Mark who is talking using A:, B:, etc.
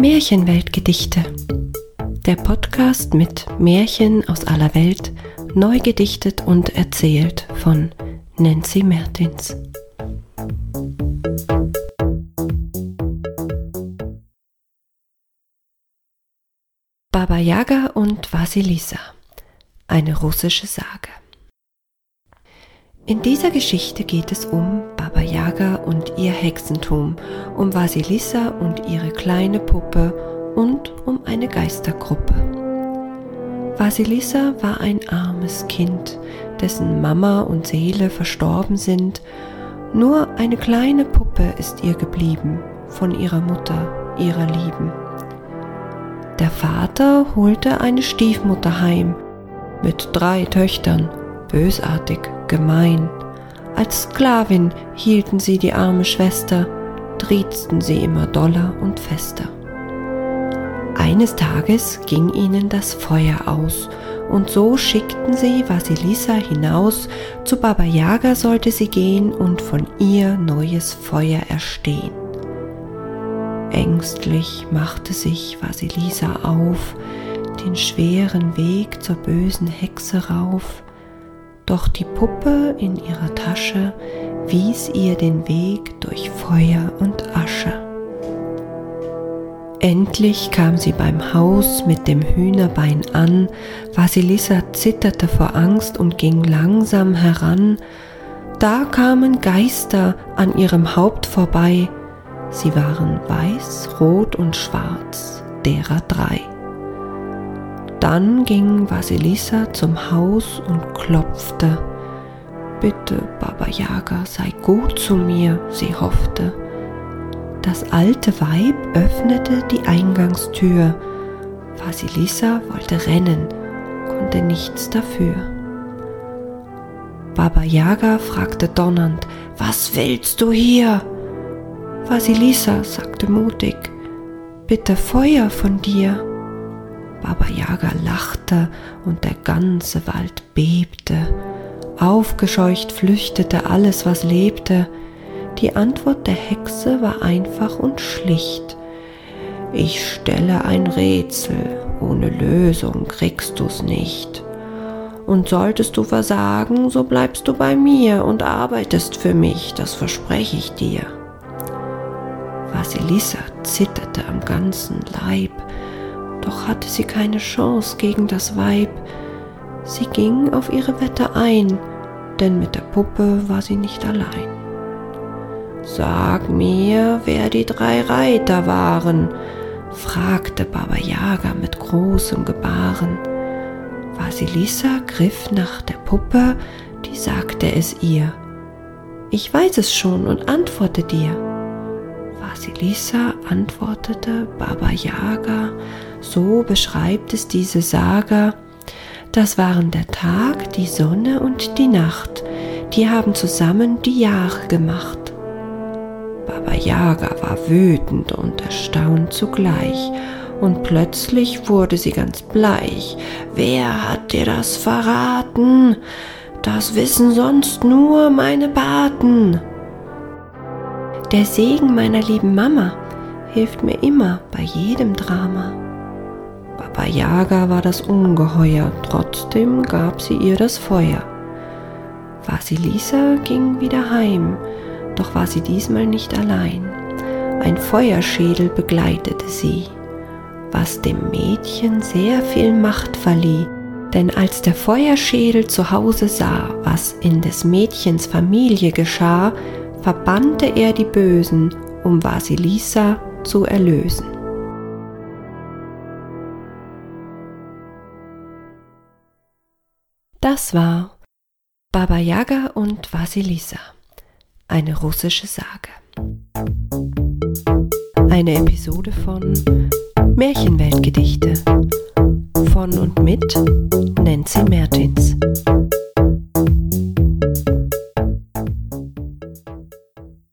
A: Märchenweltgedichte. Der Podcast mit Märchen aus aller Welt, neu gedichtet und erzählt von Nancy Mertins. Baba Yaga und Vasilisa. Eine russische Sage. In dieser Geschichte geht es um Baba Yaga und ihr Hexentum, um Vasilissa und ihre kleine Puppe und um eine Geistergruppe. Vasilissa war ein armes Kind, dessen Mama und Seele verstorben sind. Nur eine kleine Puppe ist ihr geblieben von ihrer Mutter, ihrer Lieben. Der Vater holte eine Stiefmutter heim mit drei Töchtern, bösartig, gemein. Als Sklavin hielten sie die arme Schwester, triezten sie immer doller und fester. Eines Tages ging ihnen das Feuer aus, und so schickten sie Vasilisa hinaus, zu Baba Yaga sollte sie gehen und von ihr neues Feuer erstehen. Ängstlich machte sich Vasilisa auf, den schweren Weg zur bösen Hexe rauf, doch die Puppe in ihrer Tasche wies ihr den Weg durch Feuer und Asche. Endlich kam sie beim Haus mit dem Hühnerbein an, Vasilissa zitterte vor Angst und ging langsam heran, da kamen Geister an ihrem Haupt vorbei, sie waren weiß, rot und schwarz, derer drei. Dann ging Vasilisa zum Haus und klopfte. Bitte, Baba Yaga, sei gut zu mir, sie hoffte. Das alte Weib öffnete die Eingangstür. Vasilisa wollte rennen, konnte nichts dafür. Baba Yaga fragte donnernd, was willst du hier? Vasilisa sagte mutig, bitte Feuer von dir. Baba Yaga lachte und der ganze Wald bebte. Aufgescheucht flüchtete alles, was lebte. Die Antwort der Hexe war einfach und schlicht. Ich stelle ein Rätsel, ohne Lösung kriegst du's nicht. Und solltest du versagen, so bleibst du bei mir und arbeitest für mich, das verspreche ich dir. Vasilissa zitterte am ganzen Leib, doch hatte sie keine Chance gegen das Weib. Sie ging auf ihre Wette ein, denn mit der Puppe war sie nicht allein. Sag mir, wer die drei Reiter waren, fragte Baba Yaga mit großem Gebaren. Vasilisa griff nach der Puppe, die sagte es ihr. Ich weiß es schon und antworte dir. Vasilisa antwortete Baba Yaga, so beschreibt es diese Saga, das waren der Tag, die Sonne und die Nacht, die haben zusammen die Jahre gemacht. Baba Yaga war wütend und erstaunt zugleich, und plötzlich wurde sie ganz bleich. Wer hat dir das verraten? Das wissen sonst nur meine Paten. Der Segen meiner lieben Mama hilft mir immer bei jedem Drama. Baba Yaga war das Ungeheuer, trotzdem gab sie ihr das Feuer. Vasilisa ging wieder heim, doch war sie diesmal nicht allein. Ein Feuerschädel begleitete sie, was dem Mädchen sehr viel Macht verlieh, denn als der Feuerschädel zu Hause sah, was in des Mädchens Familie geschah, verbannte er die Bösen, um Vasilisa zu erlösen. Das war Baba Yaga und Vasilisa, eine russische Sage. Eine Episode von Märchenweltgedichte von und mit Nancy Mertins.